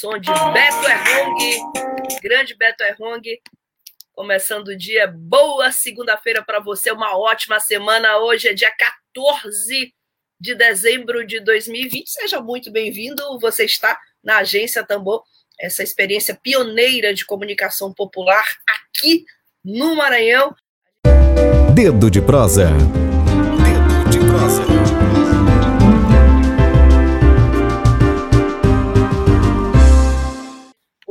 Som de Beto Errong, grande Beto Errong. Começando o dia, boa segunda-feira para você, uma ótima semana. Hoje é dia 14 de dezembro de 2020. Seja muito bem-vindo. Você está na Agência Tambor, essa experiência pioneira de comunicação popular aqui no Maranhão. Dedo de prosa. Dedo de prosa.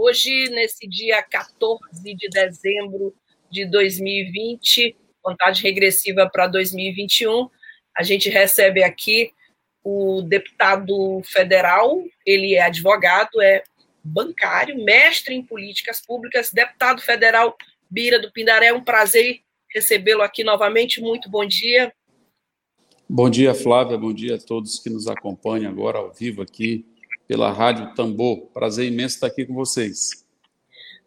Hoje, nesse dia 14 de dezembro de 2020, contagem regressiva para 2021, a gente recebe aqui o deputado federal, ele é advogado, é bancário, mestre em políticas públicas, deputado federal Bira do Pindaré, é um prazer recebê-lo aqui novamente. Muito bom dia. Bom dia, Flávia. Bom dia a todos que nos acompanham agora ao vivo aqui pela Rádio Tambor. Prazer imenso estar aqui com vocês.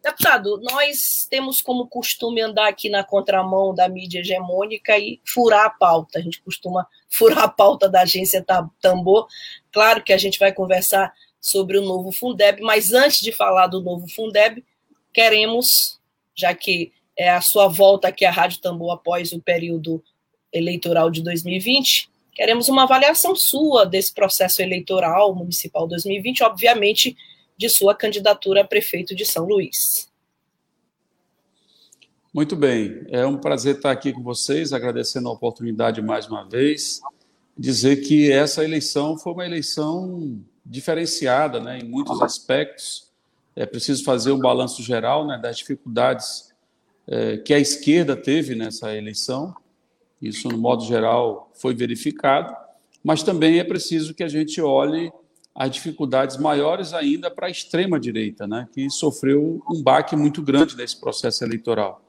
Deputado, nós temos como costume andar aqui na contramão da mídia hegemônica e furar a pauta. A gente costuma furar a pauta da agência Tambor. Claro que a gente vai conversar sobre o novo Fundeb, mas antes de falar do novo Fundeb, queremos, já que é a sua volta aqui à Rádio Tambor após o período eleitoral de 2020, Queremos uma avaliação sua desse processo eleitoral municipal 2020, obviamente, de sua candidatura a prefeito de São Luís. Muito bem, é um prazer estar aqui com vocês, agradecendo a oportunidade mais uma vez, dizer que essa eleição foi uma eleição diferenciada, né, em muitos aspectos. É preciso fazer um balanço geral, né, das dificuldades é, que a esquerda teve nessa eleição isso, no modo geral, foi verificado, mas também é preciso que a gente olhe as dificuldades maiores ainda para a extrema-direita, né, que sofreu um baque muito grande nesse processo eleitoral.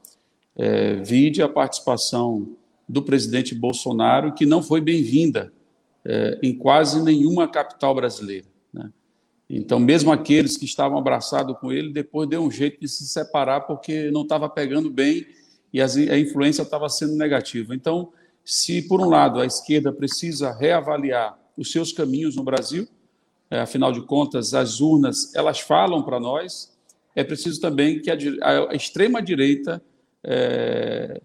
É, vide a participação do presidente Bolsonaro, que não foi bem-vinda é, em quase nenhuma capital brasileira. Né? Então, mesmo aqueles que estavam abraçados com ele, depois deu um jeito de se separar porque não estava pegando bem e a influência estava sendo negativa. Então, se por um lado a esquerda precisa reavaliar os seus caminhos no Brasil, é, afinal de contas as urnas elas falam para nós, é preciso também que a, a extrema direita é,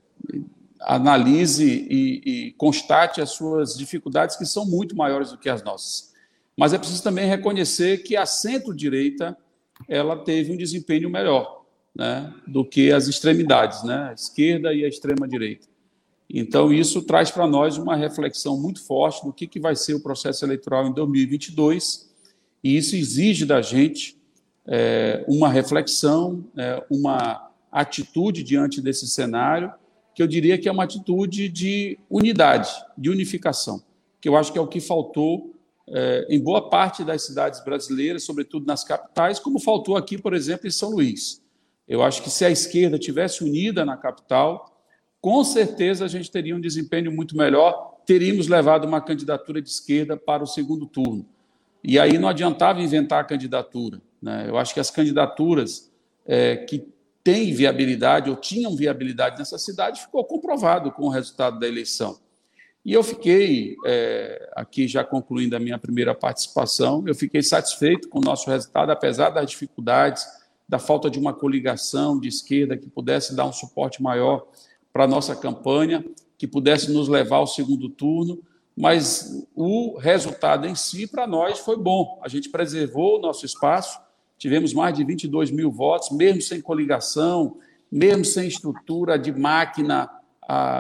analise e, e constate as suas dificuldades que são muito maiores do que as nossas. Mas é preciso também reconhecer que a centro-direita ela teve um desempenho melhor né, do que as extremidades, né, a esquerda e a extrema-direita. Então, isso traz para nós uma reflexão muito forte do que, que vai ser o processo eleitoral em 2022, e isso exige da gente é, uma reflexão, é, uma atitude diante desse cenário, que eu diria que é uma atitude de unidade, de unificação, que eu acho que é o que faltou é, em boa parte das cidades brasileiras, sobretudo nas capitais, como faltou aqui, por exemplo, em São Luís. Eu acho que se a esquerda tivesse unida na capital, com certeza a gente teria um desempenho muito melhor, teríamos levado uma candidatura de esquerda para o segundo turno. E aí não adiantava inventar a candidatura. Né? Eu acho que as candidaturas é, que têm viabilidade ou tinham viabilidade nessa cidade ficou comprovado com o resultado da eleição. E eu fiquei, é, aqui já concluindo a minha primeira participação, eu fiquei satisfeito com o nosso resultado, apesar das dificuldades, da falta de uma coligação de esquerda que pudesse dar um suporte maior para a nossa campanha, que pudesse nos levar ao segundo turno, mas o resultado em si, para nós, foi bom. A gente preservou o nosso espaço, tivemos mais de 22 mil votos, mesmo sem coligação, mesmo sem estrutura de máquina,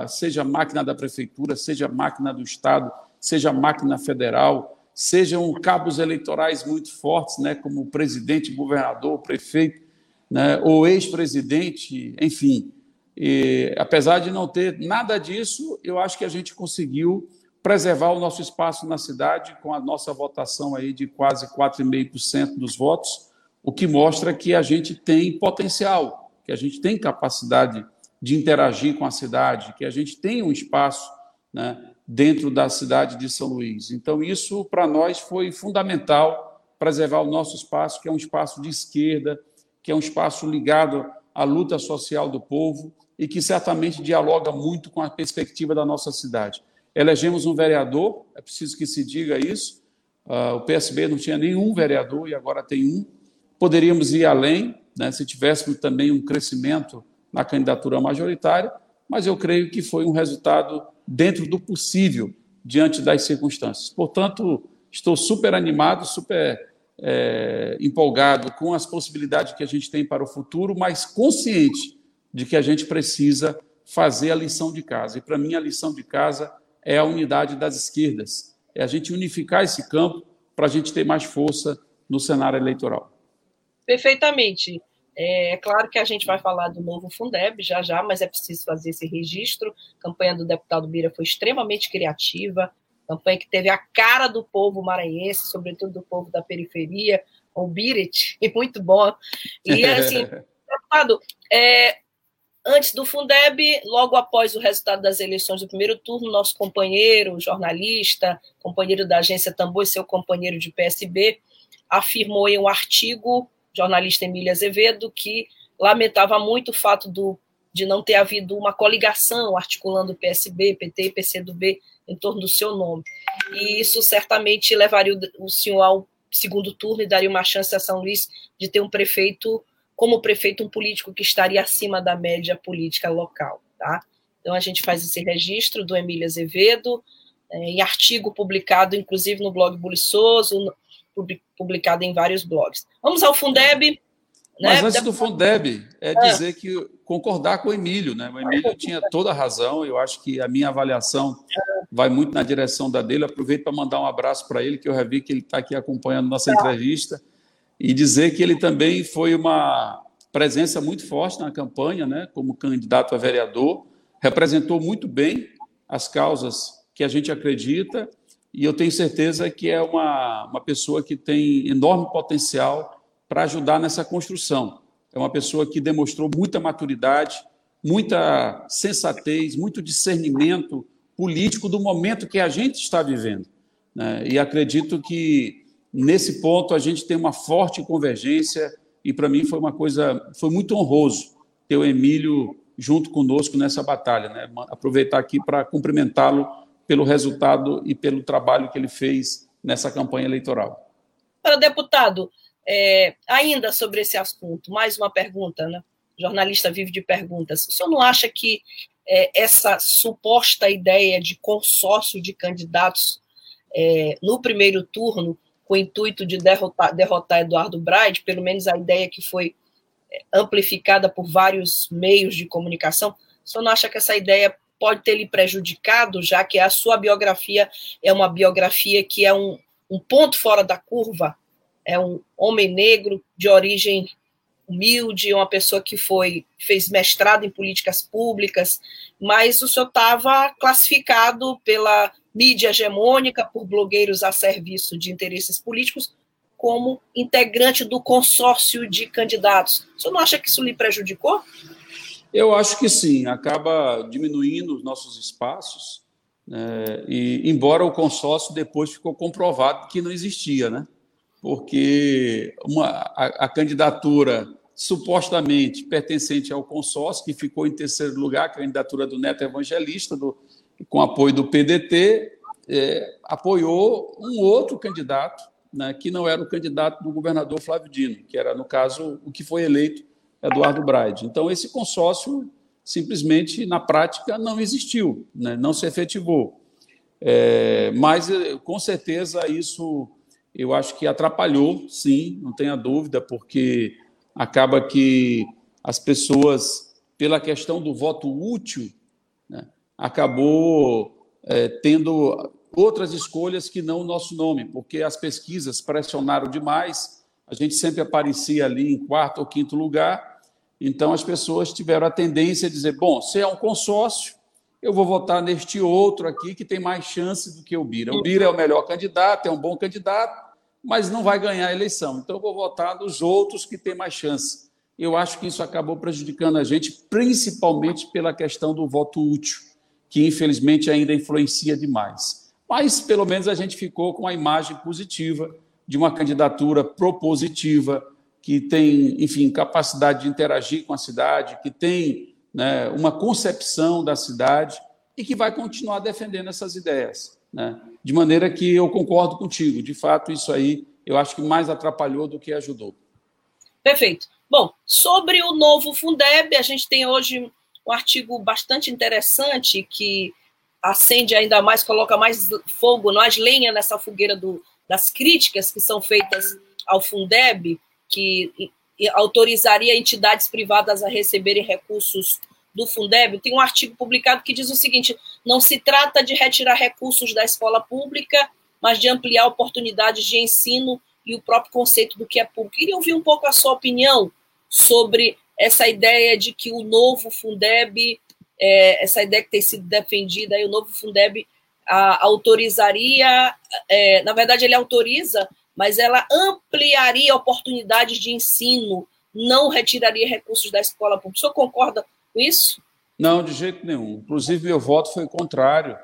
seja máquina da prefeitura, seja máquina do Estado, seja máquina federal, sejam cabos eleitorais muito fortes, né, como presidente, governador, prefeito, né, ou ex-presidente, enfim. E, apesar de não ter nada disso, eu acho que a gente conseguiu preservar o nosso espaço na cidade com a nossa votação aí de quase 4,5% dos votos, o que mostra que a gente tem potencial, que a gente tem capacidade de interagir com a cidade, que a gente tem um espaço né, dentro da cidade de São Luís. Então, isso para nós foi fundamental preservar o nosso espaço, que é um espaço de esquerda, que é um espaço ligado à luta social do povo e que certamente dialoga muito com a perspectiva da nossa cidade. Elegemos um vereador, é preciso que se diga isso. Uh, o PSB não tinha nenhum vereador e agora tem um. Poderíamos ir além, né, se tivéssemos também um crescimento na candidatura majoritária, mas eu creio que foi um resultado dentro do possível diante das circunstâncias. Portanto, estou super animado, super é, empolgado com as possibilidades que a gente tem para o futuro, mas consciente de que a gente precisa fazer a lição de casa. E para mim, a lição de casa é a unidade das esquerdas, é a gente unificar esse campo para a gente ter mais força no cenário eleitoral. Perfeitamente. É claro que a gente vai falar do novo Fundeb já já, mas é preciso fazer esse registro. A campanha do deputado Bira foi extremamente criativa, campanha que teve a cara do povo maranhense, sobretudo do povo da periferia, o Birit, e muito bom. E assim, deputado, é, antes do Fundeb, logo após o resultado das eleições do primeiro turno, nosso companheiro, jornalista, companheiro da agência Tambor e seu companheiro de PSB, afirmou em um artigo jornalista Emília Azevedo, que lamentava muito o fato do, de não ter havido uma coligação articulando PSB, PT e PCdoB em torno do seu nome. E isso certamente levaria o, o senhor ao segundo turno e daria uma chance a São Luís de ter um prefeito, como prefeito, um político que estaria acima da média política local. Tá? Então a gente faz esse registro do Emília Azevedo, é, em artigo publicado, inclusive, no blog Buliçoso, publicado em vários blogs. Vamos ao Fundeb. Né? Mas antes do Fundeb, é ah. dizer que concordar com o Emílio, né? O Emílio tinha toda a razão, eu acho que a minha avaliação vai muito na direção da dele. Aproveito para mandar um abraço para ele, que eu já vi que ele está aqui acompanhando nossa tá. entrevista, e dizer que ele também foi uma presença muito forte na campanha, né? Como candidato a vereador, representou muito bem as causas que a gente acredita e eu tenho certeza que é uma, uma pessoa que tem enorme potencial para ajudar nessa construção. É uma pessoa que demonstrou muita maturidade, muita sensatez, muito discernimento político do momento que a gente está vivendo. Né? E acredito que nesse ponto a gente tem uma forte convergência e para mim foi uma coisa, foi muito honroso ter o Emílio junto conosco nessa batalha. Né? Aproveitar aqui para cumprimentá-lo pelo resultado e pelo trabalho que ele fez nessa campanha eleitoral. Para deputado, é, ainda sobre esse assunto, mais uma pergunta, né? O jornalista vive de perguntas. O senhor não acha que é, essa suposta ideia de consórcio de candidatos é, no primeiro turno, com o intuito de derrotar, derrotar Eduardo Braide, pelo menos a ideia que foi é, amplificada por vários meios de comunicação, o senhor não acha que essa ideia pode ter lhe prejudicado, já que a sua biografia é uma biografia que é um, um ponto fora da curva, é um homem negro de origem humilde, uma pessoa que foi fez mestrado em políticas públicas, mas o senhor estava classificado pela mídia hegemônica, por blogueiros a serviço de interesses políticos, como integrante do consórcio de candidatos. O senhor não acha que isso lhe prejudicou? Eu acho que sim, acaba diminuindo os nossos espaços, né? e embora o consórcio depois ficou comprovado que não existia, né? porque uma, a, a candidatura supostamente pertencente ao consórcio, que ficou em terceiro lugar, a candidatura do Neto Evangelista, do, com apoio do PDT, é, apoiou um outro candidato, né, que não era o candidato do governador Flávio Dino, que era, no caso, o que foi eleito Eduardo Braide. Então, esse consórcio simplesmente, na prática, não existiu, né? não se efetivou. É, mas, com certeza, isso eu acho que atrapalhou, sim, não tenha dúvida, porque acaba que as pessoas, pela questão do voto útil, né, acabou é, tendo outras escolhas que não o nosso nome, porque as pesquisas pressionaram demais a gente sempre aparecia ali em quarto ou quinto lugar, então as pessoas tiveram a tendência a dizer: bom, se é um consórcio, eu vou votar neste outro aqui que tem mais chance do que o Bira. O Bira é o melhor candidato, é um bom candidato, mas não vai ganhar a eleição. Então, eu vou votar nos outros que têm mais chance. Eu acho que isso acabou prejudicando a gente, principalmente pela questão do voto útil, que infelizmente ainda influencia demais. Mas, pelo menos, a gente ficou com a imagem positiva de uma candidatura propositiva, que tem, enfim, capacidade de interagir com a cidade, que tem né, uma concepção da cidade e que vai continuar defendendo essas ideias. Né? De maneira que eu concordo contigo, de fato, isso aí eu acho que mais atrapalhou do que ajudou. Perfeito. Bom, sobre o novo Fundeb, a gente tem hoje um artigo bastante interessante que acende ainda mais, coloca mais fogo, mais lenha nessa fogueira do, das críticas que são feitas ao Fundeb, que autorizaria entidades privadas a receberem recursos do Fundeb, tem um artigo publicado que diz o seguinte: não se trata de retirar recursos da escola pública, mas de ampliar oportunidades de ensino e o próprio conceito do que é público. Queria ouvir um pouco a sua opinião sobre essa ideia de que o novo Fundeb, é, essa ideia que tem sido defendida, o novo Fundeb a, autorizaria, é, na verdade, ele autoriza mas ela ampliaria oportunidades de ensino, não retiraria recursos da escola pública. O senhor concorda com isso? Não, de jeito nenhum. Inclusive, meu voto foi contrário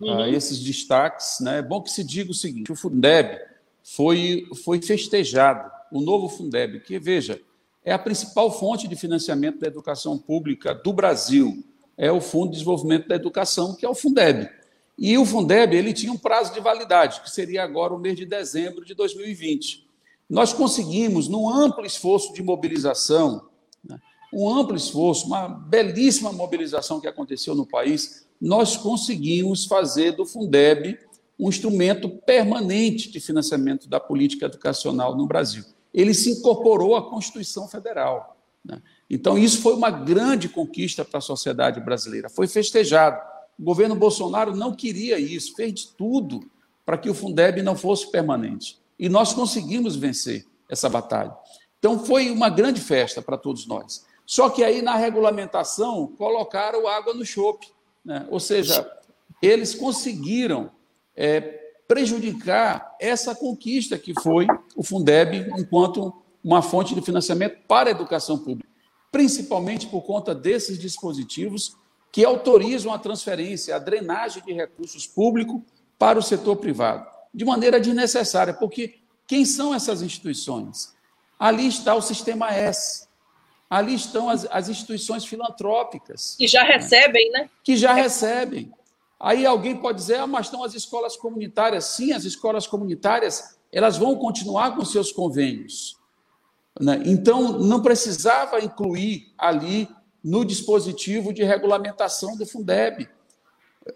uhum. a esses destaques. Né? É bom que se diga o seguinte: o Fundeb foi, foi festejado, o novo Fundeb, que, veja, é a principal fonte de financiamento da educação pública do Brasil. É o Fundo de Desenvolvimento da Educação, que é o Fundeb. E o Fundeb ele tinha um prazo de validade, que seria agora o mês de dezembro de 2020. Nós conseguimos, num amplo esforço de mobilização, né, um amplo esforço, uma belíssima mobilização que aconteceu no país, nós conseguimos fazer do Fundeb um instrumento permanente de financiamento da política educacional no Brasil. Ele se incorporou à Constituição Federal. Né? Então, isso foi uma grande conquista para a sociedade brasileira. Foi festejado. O governo Bolsonaro não queria isso, fez de tudo para que o Fundeb não fosse permanente. E nós conseguimos vencer essa batalha. Então, foi uma grande festa para todos nós. Só que aí, na regulamentação, colocaram água no chope. Né? Ou seja, eles conseguiram é, prejudicar essa conquista que foi o Fundeb enquanto uma fonte de financiamento para a educação pública, principalmente por conta desses dispositivos que autorizam a transferência, a drenagem de recursos públicos para o setor privado, de maneira desnecessária, porque quem são essas instituições? Ali está o Sistema S, ali estão as, as instituições filantrópicas. Que já recebem, né? Que já recebem. Aí alguém pode dizer, ah, mas estão as escolas comunitárias. Sim, as escolas comunitárias, elas vão continuar com seus convênios. Né? Então, não precisava incluir ali no dispositivo de regulamentação do Fundeb.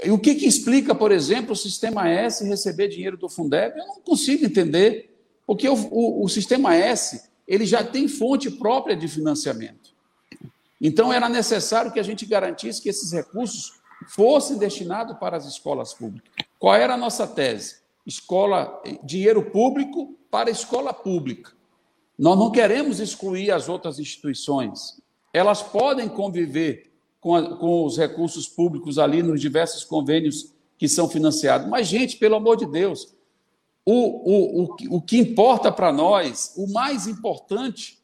E o que, que explica, por exemplo, o Sistema S receber dinheiro do Fundeb? Eu não consigo entender, porque o, o, o Sistema S ele já tem fonte própria de financiamento. Então, era necessário que a gente garantisse que esses recursos fossem destinados para as escolas públicas. Qual era a nossa tese? Escola, dinheiro público para escola pública. Nós não queremos excluir as outras instituições elas podem conviver com, a, com os recursos públicos ali nos diversos convênios que são financiados. Mas, gente, pelo amor de Deus, o, o, o, o que importa para nós, o mais importante,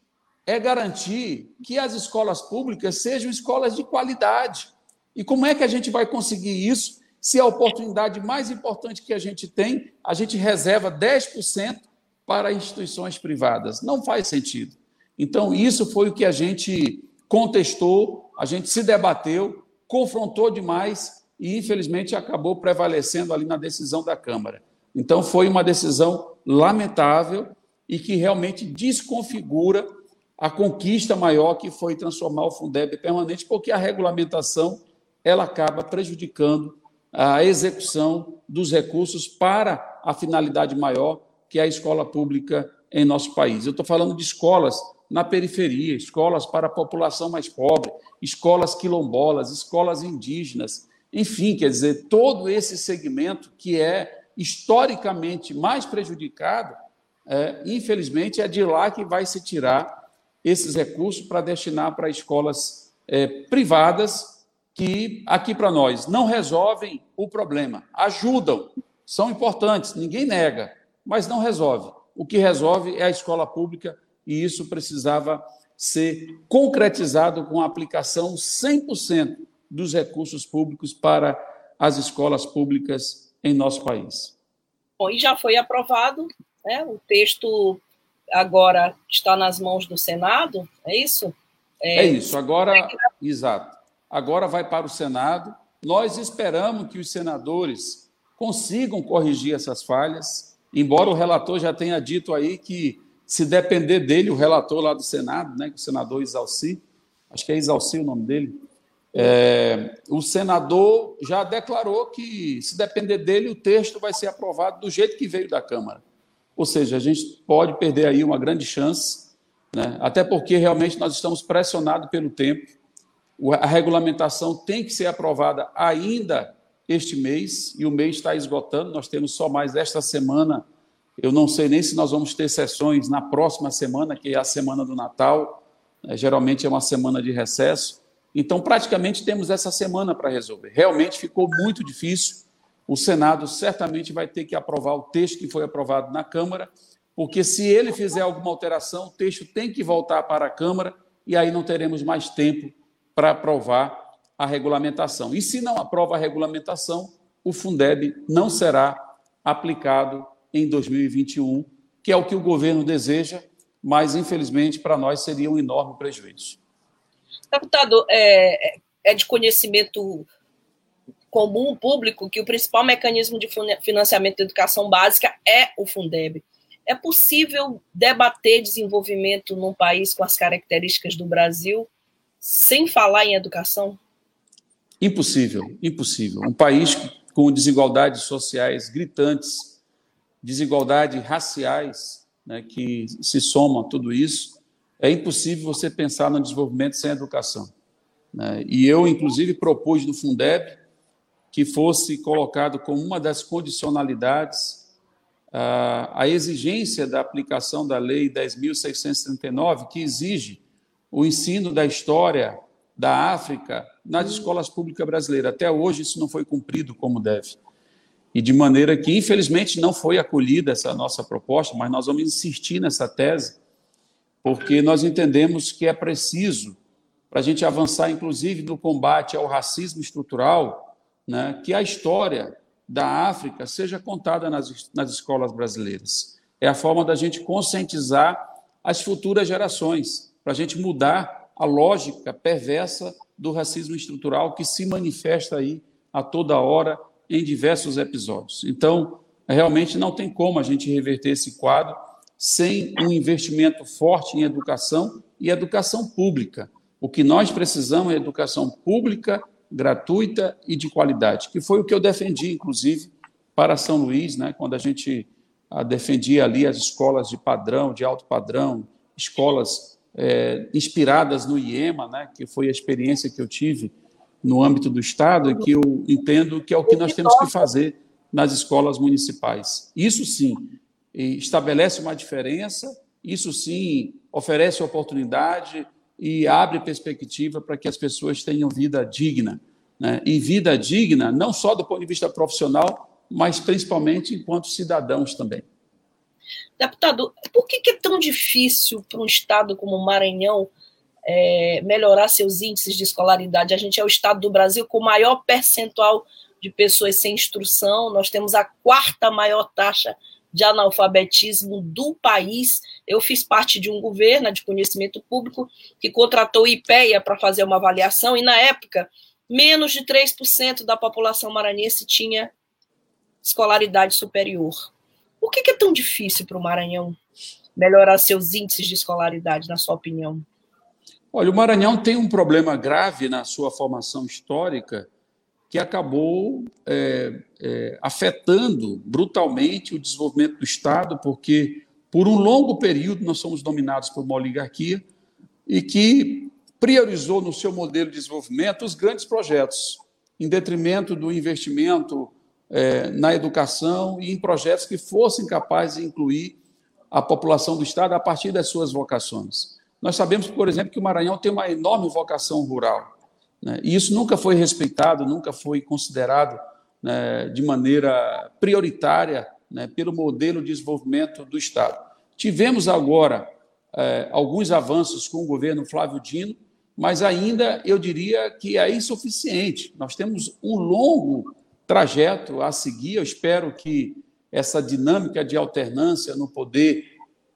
é garantir que as escolas públicas sejam escolas de qualidade. E como é que a gente vai conseguir isso se a oportunidade mais importante que a gente tem, a gente reserva 10% para instituições privadas? Não faz sentido. Então, isso foi o que a gente contestou, a gente se debateu, confrontou demais e, infelizmente, acabou prevalecendo ali na decisão da Câmara. Então, foi uma decisão lamentável e que realmente desconfigura a conquista maior que foi transformar o Fundeb permanente, porque a regulamentação ela acaba prejudicando a execução dos recursos para a finalidade maior, que é a escola pública em nosso país. Eu estou falando de escolas na periferia, escolas para a população mais pobre, escolas quilombolas, escolas indígenas, enfim, quer dizer, todo esse segmento que é historicamente mais prejudicado, é, infelizmente, é de lá que vai se tirar esses recursos para destinar para escolas é, privadas que aqui para nós não resolvem o problema, ajudam, são importantes, ninguém nega, mas não resolve. O que resolve é a escola pública e isso precisava ser concretizado com a aplicação 100% dos recursos públicos para as escolas públicas em nosso país. Bom, e já foi aprovado, né? o texto agora está nas mãos do Senado, é isso? É, é isso, agora, é exato. Agora vai para o Senado. Nós esperamos que os senadores consigam corrigir essas falhas, embora o relator já tenha dito aí que se depender dele, o relator lá do Senado, né, o senador Isalci, acho que é Isalci o nome dele, é, o senador já declarou que, se depender dele, o texto vai ser aprovado do jeito que veio da Câmara. Ou seja, a gente pode perder aí uma grande chance, né, até porque realmente nós estamos pressionados pelo tempo. A regulamentação tem que ser aprovada ainda este mês, e o mês está esgotando, nós temos só mais esta semana eu não sei nem se nós vamos ter sessões na próxima semana, que é a semana do Natal, né? geralmente é uma semana de recesso. Então, praticamente temos essa semana para resolver. Realmente ficou muito difícil. O Senado certamente vai ter que aprovar o texto que foi aprovado na Câmara, porque se ele fizer alguma alteração, o texto tem que voltar para a Câmara e aí não teremos mais tempo para aprovar a regulamentação. E se não aprova a regulamentação, o Fundeb não será aplicado em 2021, que é o que o governo deseja, mas infelizmente para nós seria um enorme prejuízo. Deputado, é, é de conhecimento comum, público, que o principal mecanismo de financiamento da educação básica é o Fundeb. É possível debater desenvolvimento num país com as características do Brasil sem falar em educação? Impossível, impossível. Um país com desigualdades sociais gritantes, desigualdades raciais né, que se somam a tudo isso, é impossível você pensar no desenvolvimento sem educação. Né? E eu, inclusive, propus no Fundeb que fosse colocado como uma das condicionalidades a, a exigência da aplicação da Lei 10.639, que exige o ensino da história da África nas escolas públicas brasileiras. Até hoje isso não foi cumprido como deve e de maneira que, infelizmente, não foi acolhida essa nossa proposta, mas nós vamos insistir nessa tese, porque nós entendemos que é preciso, para a gente avançar, inclusive, no combate ao racismo estrutural, né, que a história da África seja contada nas, nas escolas brasileiras. É a forma da gente conscientizar as futuras gerações, para a gente mudar a lógica perversa do racismo estrutural que se manifesta aí a toda hora em diversos episódios. Então, realmente não tem como a gente reverter esse quadro sem um investimento forte em educação e educação pública. O que nós precisamos é educação pública, gratuita e de qualidade, que foi o que eu defendi, inclusive, para São Luís, né, quando a gente a, defendia ali as escolas de padrão, de alto padrão, escolas é, inspiradas no IEMA, né, que foi a experiência que eu tive no âmbito do Estado e que eu entendo que é o que nós temos que fazer nas escolas municipais. Isso sim estabelece uma diferença, isso sim oferece oportunidade e abre perspectiva para que as pessoas tenham vida digna. Né? E vida digna não só do ponto de vista profissional, mas principalmente enquanto cidadãos também. Deputado, por que é tão difícil para um Estado como o Maranhão é, melhorar seus índices de escolaridade. A gente é o estado do Brasil com o maior percentual de pessoas sem instrução, nós temos a quarta maior taxa de analfabetismo do país. Eu fiz parte de um governo de conhecimento público que contratou o IPEA para fazer uma avaliação, e na época, menos de 3% da população maranhense tinha escolaridade superior. Por que é tão difícil para o Maranhão melhorar seus índices de escolaridade, na sua opinião? Olha, o Maranhão tem um problema grave na sua formação histórica que acabou é, é, afetando brutalmente o desenvolvimento do Estado, porque por um longo período nós somos dominados por uma oligarquia e que priorizou no seu modelo de desenvolvimento os grandes projetos, em detrimento do investimento é, na educação e em projetos que fossem capazes de incluir a população do Estado a partir das suas vocações. Nós sabemos, por exemplo, que o Maranhão tem uma enorme vocação rural. Né? E isso nunca foi respeitado, nunca foi considerado né, de maneira prioritária né, pelo modelo de desenvolvimento do Estado. Tivemos agora é, alguns avanços com o governo Flávio Dino, mas ainda eu diria que é insuficiente. Nós temos um longo trajeto a seguir. Eu espero que essa dinâmica de alternância no poder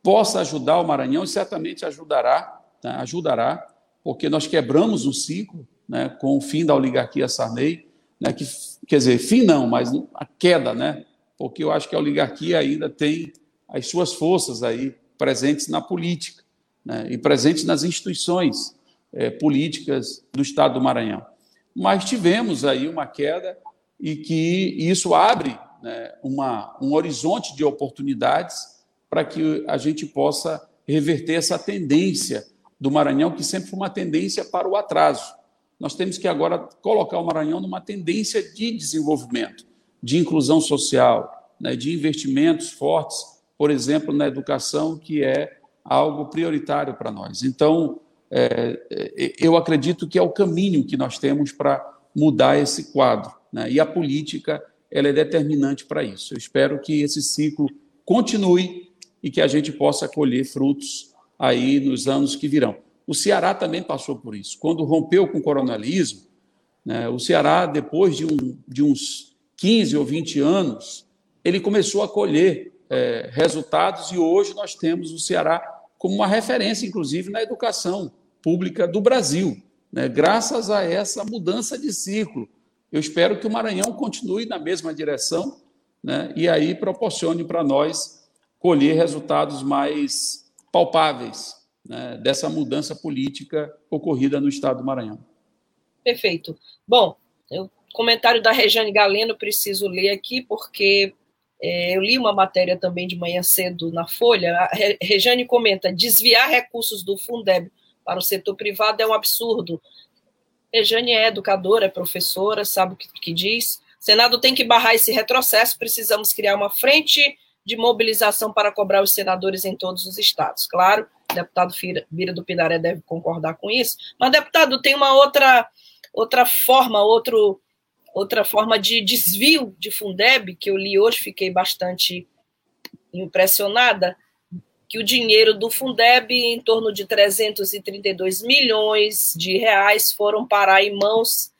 possa ajudar o Maranhão e certamente ajudará, tá? ajudará, porque nós quebramos um ciclo né, com o fim da oligarquia Sarney, né, que, quer dizer, fim não, mas a queda, né, porque eu acho que a oligarquia ainda tem as suas forças aí presentes na política né, e presentes nas instituições é, políticas do Estado do Maranhão. Mas tivemos aí uma queda e que isso abre né, uma, um horizonte de oportunidades para que a gente possa reverter essa tendência do Maranhão, que sempre foi uma tendência para o atraso. Nós temos que agora colocar o Maranhão numa tendência de desenvolvimento, de inclusão social, né, de investimentos fortes, por exemplo, na educação, que é algo prioritário para nós. Então, é, é, eu acredito que é o caminho que nós temos para mudar esse quadro. Né? E a política ela é determinante para isso. Eu espero que esse ciclo continue e que a gente possa colher frutos aí nos anos que virão. O Ceará também passou por isso. Quando rompeu com o coronelismo, né, o Ceará, depois de, um, de, uns 15 ou 20 anos, ele começou a colher é, resultados e hoje nós temos o Ceará como uma referência, inclusive, na educação pública do Brasil, né, graças a essa mudança de ciclo. Eu espero que o Maranhão continue na mesma direção né, e aí proporcione para nós colher resultados mais palpáveis né, dessa mudança política ocorrida no estado do Maranhão. Perfeito. Bom, o comentário da Rejane Galeno preciso ler aqui, porque é, eu li uma matéria também de manhã cedo na Folha. A Rejane comenta: desviar recursos do Fundeb para o setor privado é um absurdo. Rejane é educadora, é professora, sabe o que, que diz. O Senado tem que barrar esse retrocesso, precisamos criar uma frente de mobilização para cobrar os senadores em todos os estados. Claro, o deputado Bira do Pinaré deve concordar com isso, mas, deputado, tem uma outra, outra forma, outro Outra forma de desvio de Fundeb, que eu li hoje, fiquei bastante impressionada, que o dinheiro do Fundeb, em torno de 332 milhões de reais, foram parar em mãos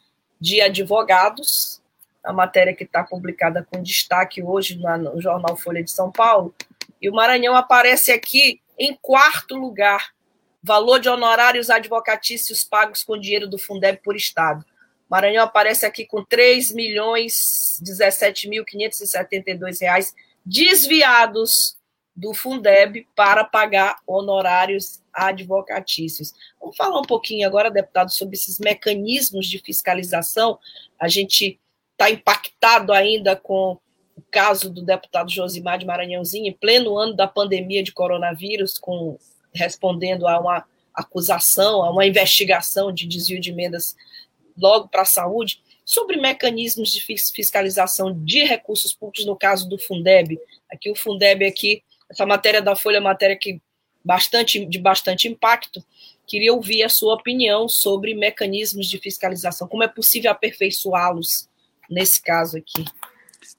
de advogados. A matéria que está publicada com destaque hoje no jornal Folha de São Paulo. E o Maranhão aparece aqui em quarto lugar. Valor de honorários advocatícios pagos com dinheiro do Fundeb por Estado. Maranhão aparece aqui com 3 milhões 17.572 reais desviados do Fundeb para pagar honorários advocatícios. Vamos falar um pouquinho agora, deputado, sobre esses mecanismos de fiscalização. A gente está impactado ainda com o caso do deputado Josimar de Maranhãozinho, em pleno ano da pandemia de coronavírus, com respondendo a uma acusação, a uma investigação de desvio de emendas logo para a saúde, sobre mecanismos de fiscalização de recursos públicos no caso do Fundeb. Aqui o Fundeb aqui, essa matéria da Folha é uma matéria que bastante de bastante impacto. Queria ouvir a sua opinião sobre mecanismos de fiscalização, como é possível aperfeiçoá-los nesse caso aqui.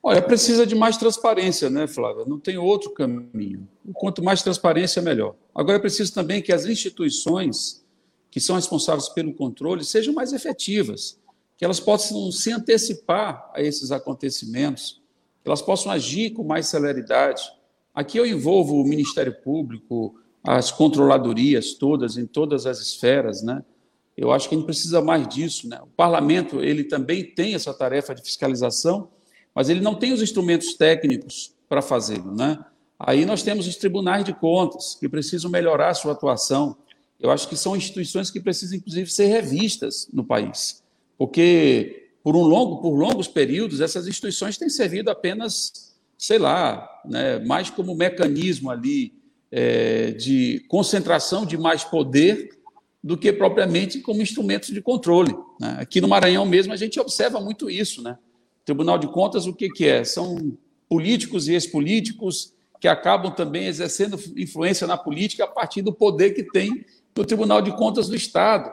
Olha, precisa de mais transparência, né, Flávia? Não tem outro caminho. Quanto mais transparência, melhor. Agora é preciso também que as instituições que são responsáveis pelo controle sejam mais efetivas, que elas possam se antecipar a esses acontecimentos, que elas possam agir com mais celeridade. Aqui eu envolvo o Ministério Público, as controladorias todas, em todas as esferas, né? Eu acho que a gente precisa mais disso, né? O parlamento, ele também tem essa tarefa de fiscalização, mas ele não tem os instrumentos técnicos para fazê-lo, né? Aí nós temos os tribunais de contas, que precisam melhorar a sua atuação, eu acho que são instituições que precisam, inclusive, ser revistas no país, porque por um longo, por longos períodos, essas instituições têm servido apenas, sei lá, né, mais como mecanismo ali é, de concentração de mais poder do que propriamente como instrumentos de controle. Né? Aqui no Maranhão mesmo a gente observa muito isso, né? O Tribunal de Contas o que, que é? São políticos e ex-políticos que acabam também exercendo influência na política a partir do poder que tem do Tribunal de Contas do Estado.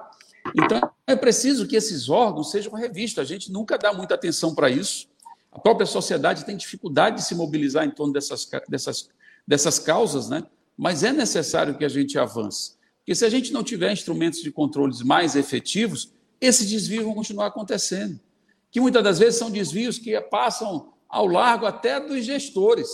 Então, é preciso que esses órgãos sejam revistos. A gente nunca dá muita atenção para isso. A própria sociedade tem dificuldade de se mobilizar em torno dessas, dessas, dessas causas, né? mas é necessário que a gente avance. Porque se a gente não tiver instrumentos de controles mais efetivos, esses desvios vão continuar acontecendo. Que muitas das vezes são desvios que passam ao largo até dos gestores.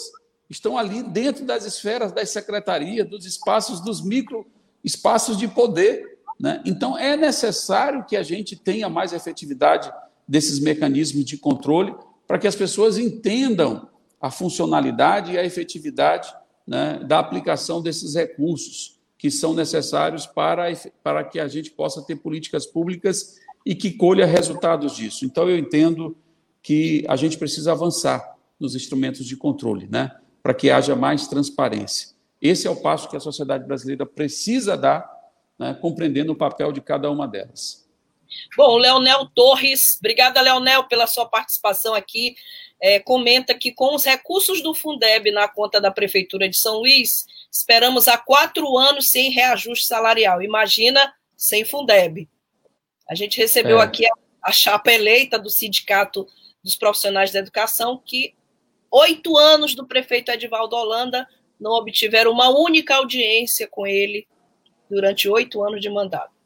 Estão ali dentro das esferas das secretarias, dos espaços, dos micro espaços de poder. Né? Então, é necessário que a gente tenha mais efetividade desses mecanismos de controle para que as pessoas entendam a funcionalidade e a efetividade né, da aplicação desses recursos que são necessários para, para que a gente possa ter políticas públicas e que colha resultados disso. Então, eu entendo que a gente precisa avançar nos instrumentos de controle, né, para que haja mais transparência. Esse é o passo que a sociedade brasileira precisa dar, né, compreendendo o papel de cada uma delas. Bom, Leonel Torres, obrigada, Leonel, pela sua participação aqui. É, comenta que com os recursos do Fundeb na conta da Prefeitura de São Luís, esperamos há quatro anos sem reajuste salarial. Imagina sem Fundeb. A gente recebeu é. aqui a, a chapa eleita do Sindicato dos Profissionais da Educação, que oito anos do prefeito Edivaldo Holanda não obtiveram uma única audiência com ele durante oito anos de mandato.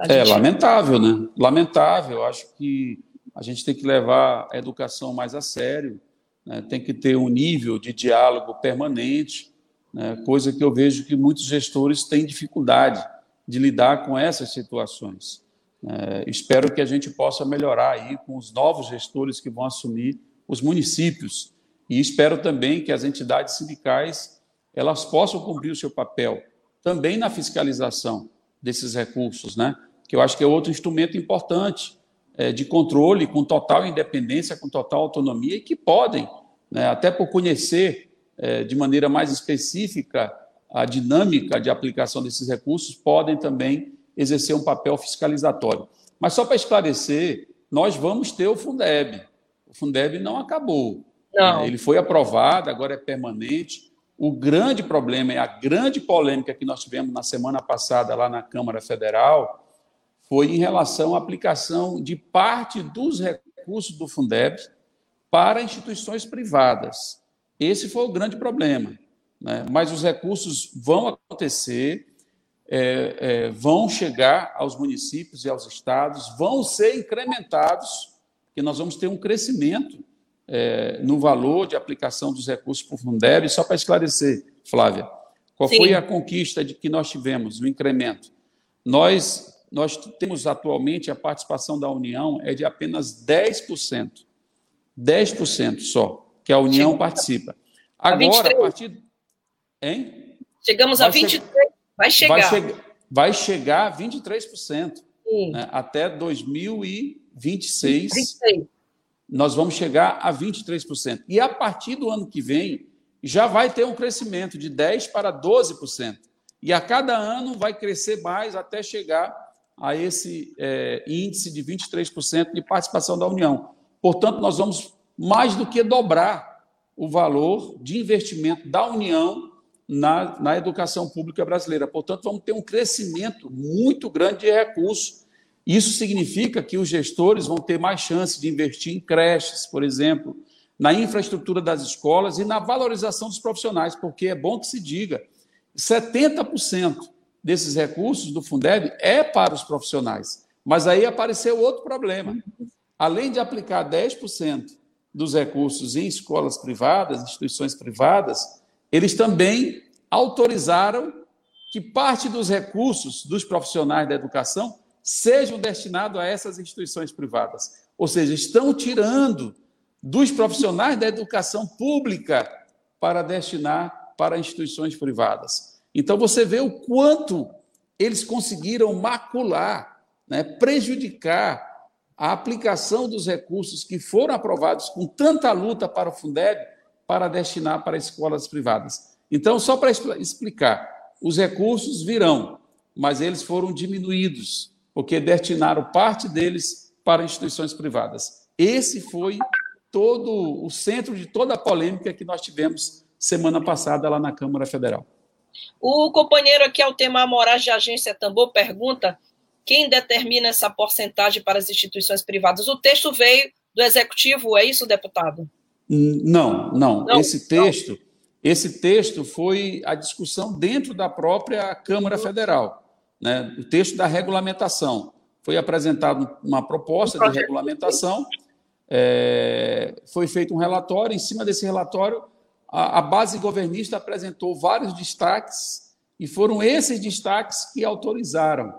É lamentável, né? Lamentável. Acho que a gente tem que levar a educação mais a sério, né? tem que ter um nível de diálogo permanente, né? coisa que eu vejo que muitos gestores têm dificuldade de lidar com essas situações. É, espero que a gente possa melhorar aí com os novos gestores que vão assumir os municípios e espero também que as entidades sindicais elas possam cumprir o seu papel também na fiscalização desses recursos, né? Que eu acho que é outro instrumento importante é, de controle com total independência, com total autonomia e que podem, né, até por conhecer é, de maneira mais específica a dinâmica de aplicação desses recursos, podem também exercer um papel fiscalizatório. Mas só para esclarecer, nós vamos ter o Fundeb. O Fundeb não acabou. Não. Ele foi aprovado, agora é permanente. O grande problema é a grande polêmica que nós tivemos na semana passada lá na Câmara Federal foi em relação à aplicação de parte dos recursos do Fundeb para instituições privadas. Esse foi o grande problema. Né? Mas os recursos vão acontecer, é, é, vão chegar aos municípios e aos estados, vão ser incrementados, porque nós vamos ter um crescimento é, no valor de aplicação dos recursos para o Fundeb. E só para esclarecer, Flávia, qual Sim. foi a conquista de que nós tivemos, o incremento? Nós, nós temos atualmente a participação da União é de apenas 10%. 10% só, que a União Chegou participa. Agora, a, a partir. Hein? Chegamos vai a 23%. Vai chegar. Vai, che vai chegar a 23%. Né? Até 2026. 26 nós vamos chegar a 23%. E a partir do ano que vem, já vai ter um crescimento de 10% para 12%. E a cada ano vai crescer mais até chegar a esse é, índice de 23% de participação da União. Portanto, nós vamos mais do que dobrar o valor de investimento da União na, na educação pública brasileira. Portanto, vamos ter um crescimento muito grande de recursos isso significa que os gestores vão ter mais chance de investir em creches, por exemplo, na infraestrutura das escolas e na valorização dos profissionais, porque é bom que se diga, 70% desses recursos do Fundeb é para os profissionais. Mas aí apareceu outro problema. Além de aplicar 10% dos recursos em escolas privadas, instituições privadas, eles também autorizaram que parte dos recursos dos profissionais da educação sejam destinados a essas instituições privadas. Ou seja, estão tirando dos profissionais da educação pública para destinar para instituições privadas. Então, você vê o quanto eles conseguiram macular, né, prejudicar a aplicação dos recursos que foram aprovados com tanta luta para o Fundeb para destinar para escolas privadas. Então, só para explicar, os recursos virão, mas eles foram diminuídos porque destinaram parte deles para instituições privadas. Esse foi todo o centro de toda a polêmica que nós tivemos semana passada lá na Câmara Federal. O companheiro aqui, Altemar Moraes, de Agência Tambor, pergunta Quem determina essa porcentagem para as instituições privadas? O texto veio do executivo, é isso, deputado? Não, não. não esse texto, não. esse texto foi a discussão dentro da própria Câmara Federal, né? O texto da regulamentação foi apresentado uma proposta de regulamentação, é, foi feito um relatório. Em cima desse relatório, a, a base governista apresentou vários destaques e foram esses destaques que autorizaram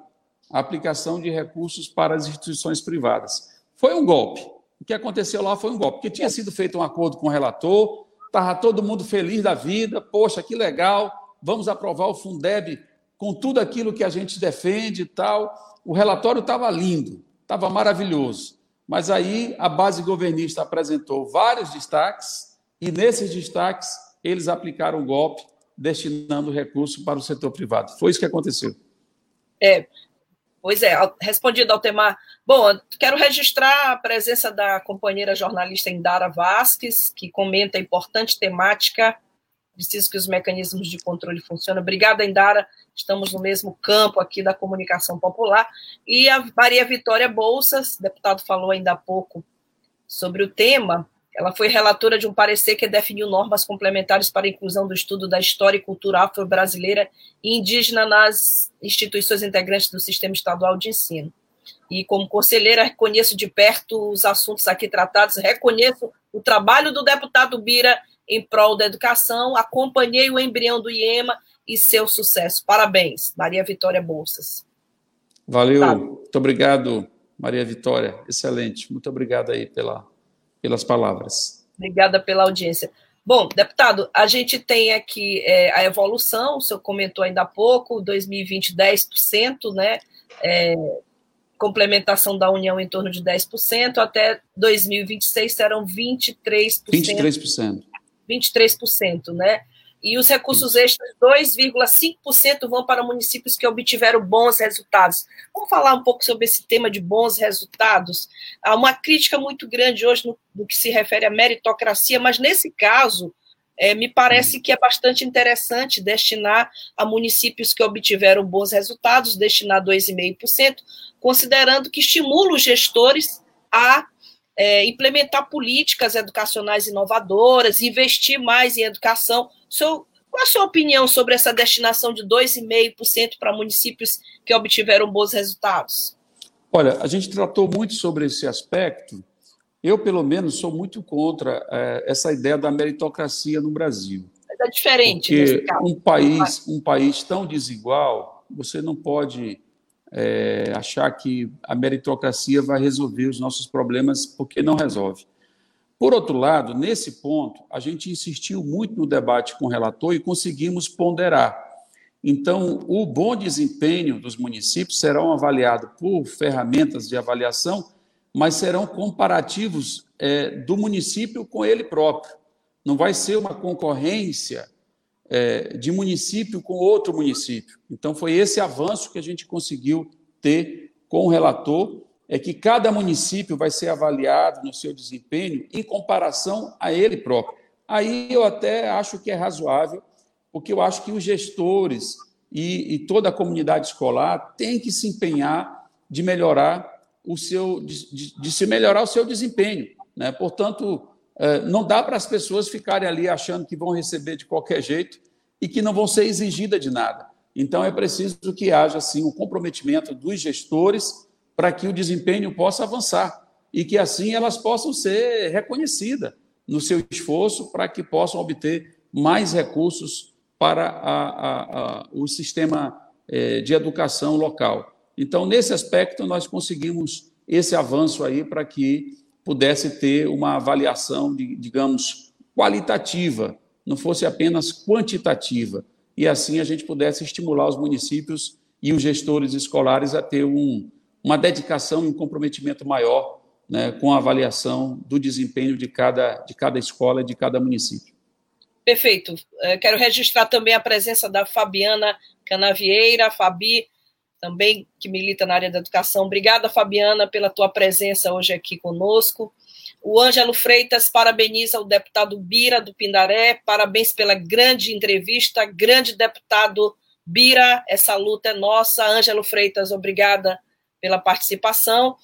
a aplicação de recursos para as instituições privadas. Foi um golpe. O que aconteceu lá foi um golpe, porque tinha sido feito um acordo com o relator, estava todo mundo feliz da vida, poxa, que legal, vamos aprovar o Fundeb com tudo aquilo que a gente defende e tal. O relatório estava lindo, estava maravilhoso. Mas aí a base governista apresentou vários destaques, e nesses destaques eles aplicaram o golpe, destinando recurso para o setor privado. Foi isso que aconteceu. É, Pois é, respondido ao tema. Bom, quero registrar a presença da companheira jornalista Indara Vasques, que comenta a importante temática. Preciso que os mecanismos de controle funcionem. Obrigada, Indara. Estamos no mesmo campo aqui da comunicação popular. E a Maria Vitória Bolsas, deputado falou ainda há pouco sobre o tema. Ela foi relatora de um parecer que definiu normas complementares para a inclusão do estudo da história e cultura afro-brasileira e indígena nas instituições integrantes do sistema estadual de ensino. E, como conselheira, reconheço de perto os assuntos aqui tratados, reconheço o trabalho do deputado Bira em prol da educação, acompanhei o embrião do IEMA e seu sucesso. Parabéns, Maria Vitória Bolsas. Valeu, tá. muito obrigado, Maria Vitória, excelente. Muito obrigado aí pela pelas palavras. Obrigada pela audiência. Bom, deputado, a gente tem aqui é, a evolução, o senhor comentou ainda há pouco, 2020 10%, né? É, complementação da União em torno de 10%, até 2026 serão 23%. 23%. 23%, né? E os recursos extras, 2,5% vão para municípios que obtiveram bons resultados. Vamos falar um pouco sobre esse tema de bons resultados? Há uma crítica muito grande hoje no, no que se refere à meritocracia, mas nesse caso, é, me parece que é bastante interessante destinar a municípios que obtiveram bons resultados, destinar 2,5%, considerando que estimula os gestores a é, implementar políticas educacionais inovadoras, investir mais em educação. Seu, qual a sua opinião sobre essa destinação de 2,5% para municípios que obtiveram bons resultados? Olha, a gente tratou muito sobre esse aspecto. Eu, pelo menos, sou muito contra é, essa ideia da meritocracia no Brasil. Mas é diferente. Porque um país, um país tão desigual, você não pode é, achar que a meritocracia vai resolver os nossos problemas, porque não resolve. Por outro lado, nesse ponto, a gente insistiu muito no debate com o relator e conseguimos ponderar. Então, o bom desempenho dos municípios serão avaliado por ferramentas de avaliação, mas serão comparativos é, do município com ele próprio. Não vai ser uma concorrência é, de município com outro município. Então, foi esse avanço que a gente conseguiu ter com o relator, é que cada município vai ser avaliado no seu desempenho em comparação a ele próprio. Aí eu até acho que é razoável, porque eu acho que os gestores e, e toda a comunidade escolar tem que se empenhar de melhorar o seu, de, de, de se melhorar o seu desempenho. Né? Portanto, não dá para as pessoas ficarem ali achando que vão receber de qualquer jeito e que não vão ser exigidas de nada. Então, é preciso que haja, sim, um comprometimento dos gestores para que o desempenho possa avançar e que, assim, elas possam ser reconhecidas no seu esforço para que possam obter mais recursos para a, a, a, o sistema é, de educação local. Então, nesse aspecto, nós conseguimos esse avanço aí para que pudesse ter uma avaliação, de, digamos, qualitativa, não fosse apenas quantitativa, e assim a gente pudesse estimular os municípios e os gestores escolares a ter um, uma dedicação e um comprometimento maior né, com a avaliação do desempenho de cada, de cada escola e de cada município. Perfeito. É, quero registrar também a presença da Fabiana Canavieira, Fabi, também que milita na área da educação. Obrigada, Fabiana, pela tua presença hoje aqui conosco. O Ângelo Freitas parabeniza o deputado Bira do Pindaré, parabéns pela grande entrevista, grande deputado Bira, essa luta é nossa. Ângelo Freitas, obrigada pela participação.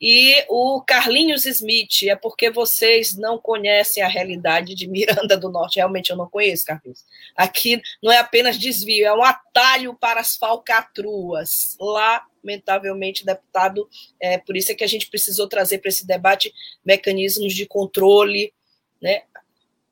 E o Carlinhos Smith, é porque vocês não conhecem a realidade de Miranda do Norte. Realmente eu não conheço, Carlinhos. Aqui não é apenas desvio, é um atalho para as falcatruas. Lamentavelmente, deputado, é por isso é que a gente precisou trazer para esse debate mecanismos de controle, né?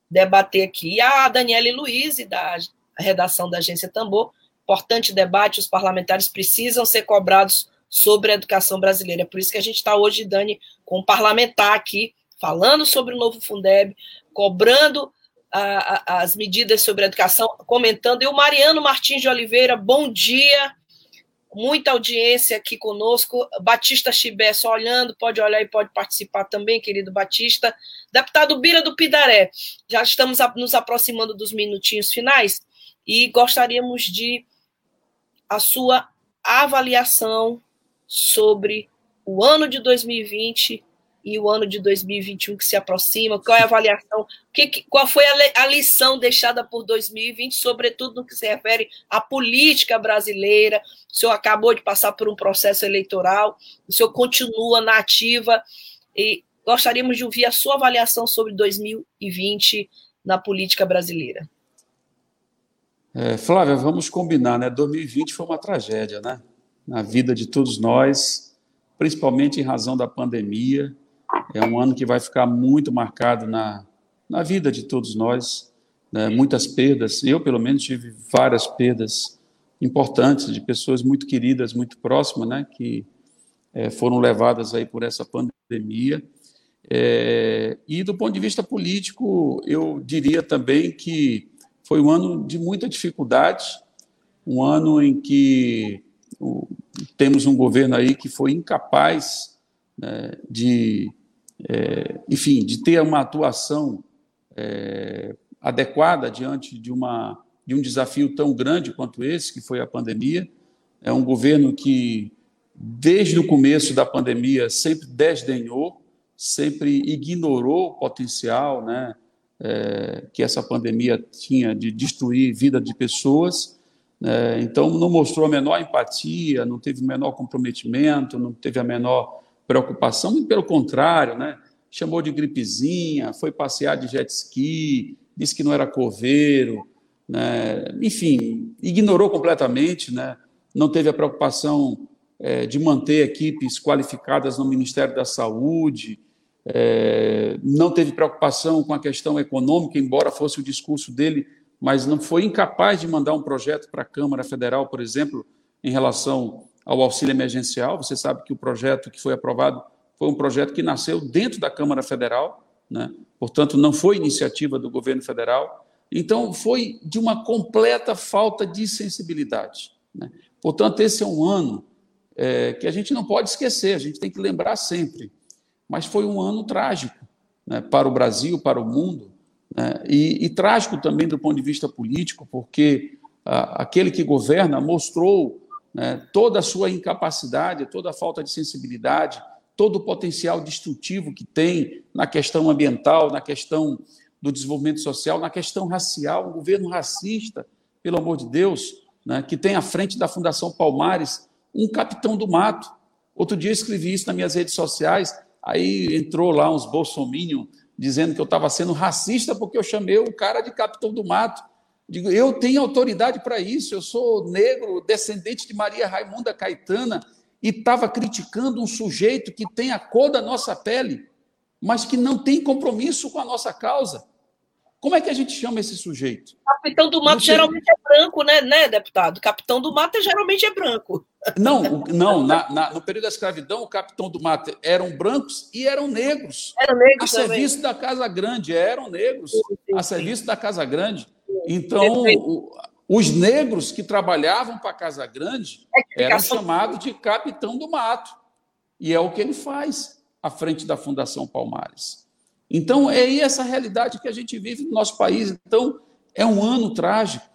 Debater aqui. E a Daniele Luiz, da redação da Agência Tambor, importante debate, os parlamentares precisam ser cobrados sobre a educação brasileira. É por isso que a gente está hoje, Dani, com um parlamentar aqui, falando sobre o novo Fundeb, cobrando a, a, as medidas sobre a educação, comentando. E o Mariano Martins de Oliveira, bom dia. Muita audiência aqui conosco. Batista Chibé, só olhando, pode olhar e pode participar também, querido Batista. Deputado Bira do Pidaré, já estamos nos aproximando dos minutinhos finais e gostaríamos de a sua avaliação sobre o ano de 2020 e o ano de 2021 que se aproxima? Qual é a avaliação? Que, qual foi a, lição deixada por 2020, sobretudo no que se refere à política brasileira? O senhor acabou de passar por um processo eleitoral, o senhor continua na ativa e gostaríamos de ouvir a sua avaliação sobre 2020 na política brasileira. É, Flávia, vamos combinar, né? 2020 foi uma tragédia, né? Na vida de todos nós, principalmente em razão da pandemia. É um ano que vai ficar muito marcado na, na vida de todos nós, né? muitas perdas. Eu, pelo menos, tive várias perdas importantes de pessoas muito queridas, muito próximas, né? que é, foram levadas aí por essa pandemia. É, e do ponto de vista político, eu diria também que foi um ano de muita dificuldade, um ano em que o, temos um governo aí que foi incapaz né, de, é, enfim, de ter uma atuação é, adequada diante de, uma, de um desafio tão grande quanto esse, que foi a pandemia. É um governo que, desde o começo da pandemia, sempre desdenhou, sempre ignorou o potencial né, é, que essa pandemia tinha de destruir vida de pessoas é, então, não mostrou a menor empatia, não teve o menor comprometimento, não teve a menor preocupação, pelo contrário, né? chamou de gripezinha, foi passear de jet ski, disse que não era coveiro, né? enfim, ignorou completamente, né? não teve a preocupação é, de manter equipes qualificadas no Ministério da Saúde, é, não teve preocupação com a questão econômica, embora fosse o discurso dele mas não foi incapaz de mandar um projeto para a Câmara Federal, por exemplo, em relação ao auxílio emergencial. Você sabe que o projeto que foi aprovado foi um projeto que nasceu dentro da Câmara Federal, né? portanto, não foi iniciativa do governo federal. Então, foi de uma completa falta de sensibilidade. Né? Portanto, esse é um ano é, que a gente não pode esquecer, a gente tem que lembrar sempre. Mas foi um ano trágico né, para o Brasil, para o mundo, né? E, e, trágico também do ponto de vista político, porque ah, aquele que governa mostrou né, toda a sua incapacidade, toda a falta de sensibilidade, todo o potencial destrutivo que tem na questão ambiental, na questão do desenvolvimento social, na questão racial, um governo racista, pelo amor de Deus, né, que tem à frente da Fundação Palmares um capitão do mato. Outro dia eu escrevi isso nas minhas redes sociais, aí entrou lá uns bolsominions dizendo que eu estava sendo racista porque eu chamei o cara de capitão do mato. Digo, eu tenho autoridade para isso, eu sou negro, descendente de Maria Raimunda Caetana, e estava criticando um sujeito que tem a cor da nossa pele, mas que não tem compromisso com a nossa causa. Como é que a gente chama esse sujeito? Capitão do mato geralmente é branco, né, né, deputado? Capitão do mato geralmente é branco. Não, não na, na, no período da escravidão, o capitão do mato eram brancos e eram negros. Eram negros A serviço da Casa Grande, eram negros, sim, sim, a serviço sim. da Casa Grande. Então, o, os negros que trabalhavam para a Casa Grande eram chamados de capitão do mato. E é o que ele faz à frente da Fundação Palmares. Então, é aí essa realidade que a gente vive no nosso país. Então, é um ano trágico,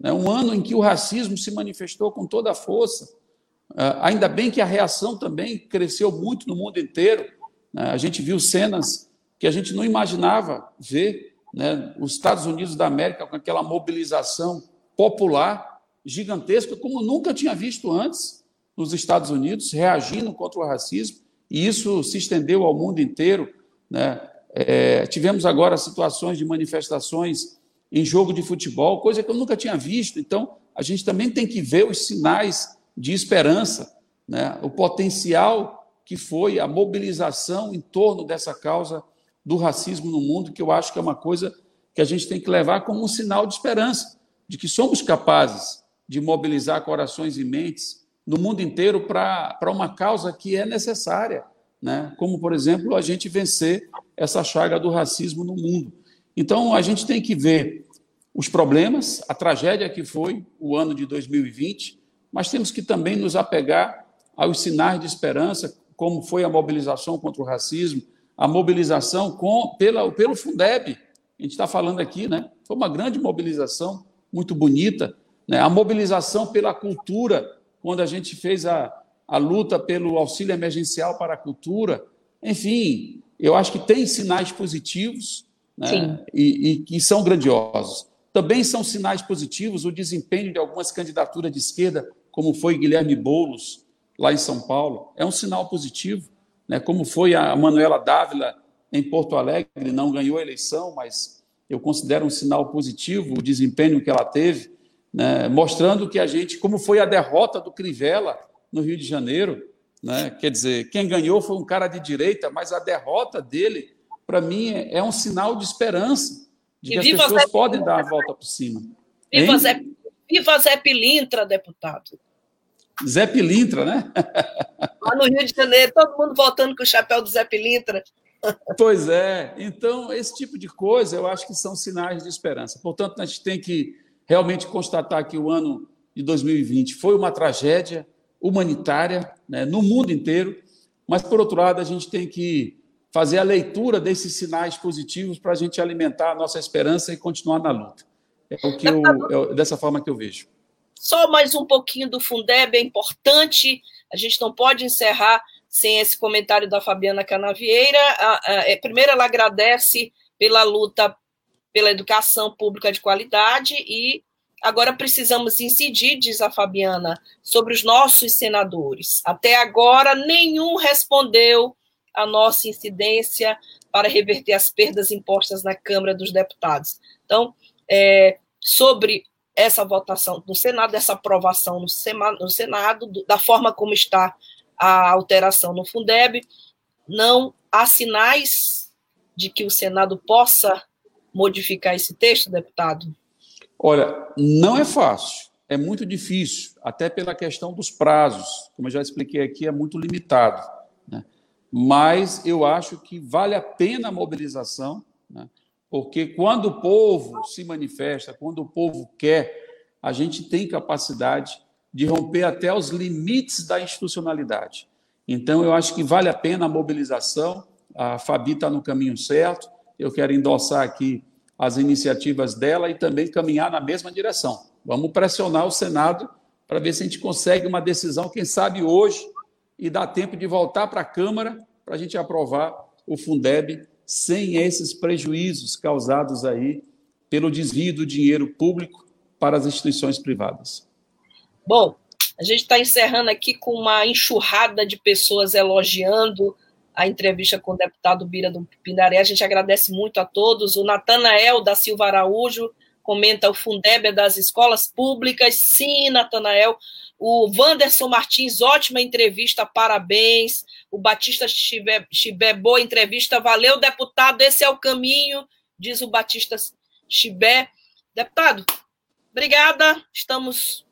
é né? um ano em que o racismo se manifestou com toda a força. Ah, ainda bem que a reação também cresceu muito no mundo inteiro. Né? A gente viu cenas que a gente não imaginava ver, né? os Estados Unidos da América com aquela mobilização popular gigantesca, como nunca tinha visto antes. nos Estados Unidos, reagindo contra o racismo, e isso se estendeu ao mundo inteiro. Né? É, tivemos agora situações de manifestações em jogo de futebol, coisa que eu nunca tinha visto. Então, a gente também tem que ver os sinais de esperança, né? o potencial que foi a mobilização em torno dessa causa do racismo no mundo, que eu acho que é uma coisa que a gente tem que levar como um sinal de esperança, de que somos capazes de mobilizar corações e mentes no mundo inteiro para uma causa que é necessária, né? como, por exemplo, a gente vencer essa chaga do racismo no mundo. Então, a gente tem que ver os problemas, a tragédia que foi o ano de 2020, mas temos que também nos apegar aos sinais de esperança, como foi a mobilização contra o racismo, a mobilização com, pela, pelo Fundeb. A gente está falando aqui, né? Foi uma grande mobilização, muito bonita. Né? A mobilização pela cultura, quando a gente fez a, a luta pelo auxílio emergencial para a cultura. Enfim, eu acho que tem sinais positivos né? e, e que são grandiosos. Também são sinais positivos o desempenho de algumas candidaturas de esquerda, como foi Guilherme Boulos, lá em São Paulo. É um sinal positivo, né? como foi a Manuela Dávila em Porto Alegre, não ganhou a eleição, mas eu considero um sinal positivo o desempenho que ela teve, né? mostrando que a gente, como foi a derrota do Crivella no Rio de Janeiro, né? quer dizer, quem ganhou foi um cara de direita, mas a derrota dele, para mim, é, é um sinal de esperança de que as pessoas podem dar a volta por cima. Viva Zé, viva Zé Pilintra, deputado. Zé Pilintra, né? Lá no Rio de Janeiro, todo mundo voltando com o chapéu do Zé Pilintra. Pois é. Então, esse tipo de coisa eu acho que são sinais de esperança. Portanto, a gente tem que realmente constatar que o ano de 2020 foi uma tragédia humanitária né, no mundo inteiro, mas, por outro lado, a gente tem que fazer a leitura desses sinais positivos para a gente alimentar a nossa esperança e continuar na luta. É o que eu, é dessa forma que eu vejo. Só mais um pouquinho do Fundeb é importante. A gente não pode encerrar sem esse comentário da Fabiana Canavieira. É, primeiro, ela agradece pela luta pela educação pública de qualidade e agora precisamos incidir, diz a Fabiana, sobre os nossos senadores. Até agora, nenhum respondeu a nossa incidência para reverter as perdas impostas na Câmara dos Deputados. Então, é, sobre essa votação no Senado, essa aprovação no, Senado, do, da forma como está a alteração no Fundeb, não há sinais de que o Senado possa modificar esse texto, deputado? Olha, não é fácil, é muito difícil, até pela questão dos prazos, como eu já expliquei aqui, é muito limitado mas eu acho que vale a pena a mobilização, né? Porque quando o povo se manifesta, quando o povo quer, a gente tem capacidade de romper até os limites da institucionalidade. Então, eu acho que vale a pena a mobilização, a Fabi está no caminho certo, eu quero endossar aqui as iniciativas dela e também caminhar na mesma direção. Vamos pressionar o Senado para ver se a gente consegue uma decisão, quem sabe hoje, e dá tempo de voltar para a Câmara para a gente aprovar o Fundeb sem esses prejuízos causados aí pelo desvio do dinheiro público para as instituições privadas. Bom, a gente está encerrando aqui com uma enxurrada de pessoas elogiando a entrevista com o deputado Bira do Pindaré. A gente agradece muito a todos. O Natanael da Silva Araújo comenta o Fundeb é das escolas públicas. Sim, Natanael. O Wanderson Martins, ótima entrevista, parabéns. O Batista Chibé, boa entrevista, valeu, deputado. Esse é o caminho, diz o Batista Chibé. Deputado, obrigada, estamos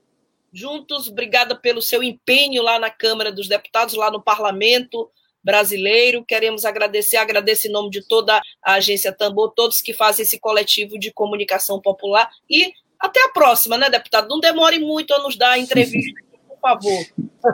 juntos. Obrigada pelo seu empenho lá na Câmara dos Deputados, lá no Parlamento brasileiro. Queremos agradecer, agradeço em nome de toda a agência Tambor, todos que fazem esse coletivo de comunicação popular e até a próxima, né, deputado? Não demore muito a nos dar a entrevista, por favor.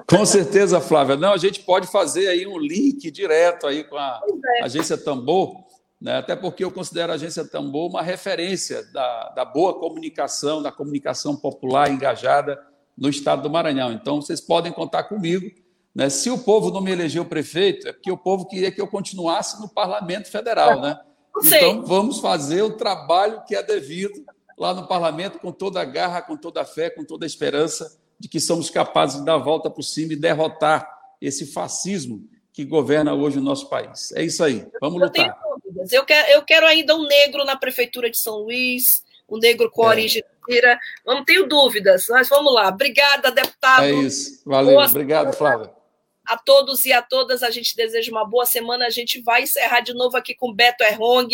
Com certeza, Flávia. Não, a gente pode fazer aí um link direto aí com a é. agência Tambor, né? até porque eu considero a agência Tambor uma referência da, da boa comunicação, da comunicação popular engajada no estado do Maranhão. Então, vocês podem contar comigo né? Se o povo não me elegeu prefeito, é porque o povo queria que eu continuasse no parlamento federal. Né? Então, vamos fazer o trabalho que é devido lá no parlamento com toda a garra, com toda a fé, com toda a esperança de que somos capazes de dar a volta por cima e derrotar esse fascismo que governa hoje o nosso país. É isso aí, vamos eu lutar. dúvidas. Eu quero, eu quero ainda um negro na Prefeitura de São Luís, um negro com é. origem negra. Não tenho dúvidas, mas vamos lá. Obrigada, deputado. É isso, valeu. Boa Obrigado, Flávia. A todos e a todas, a gente deseja uma boa semana. A gente vai encerrar de novo aqui com Beto Errong.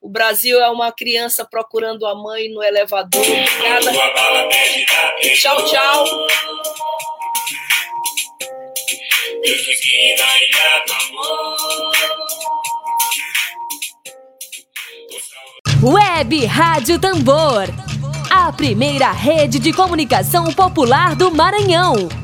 O Brasil é uma criança procurando a mãe no elevador. Tchau, tchau. Web Rádio Tambor. A primeira rede de comunicação popular do Maranhão.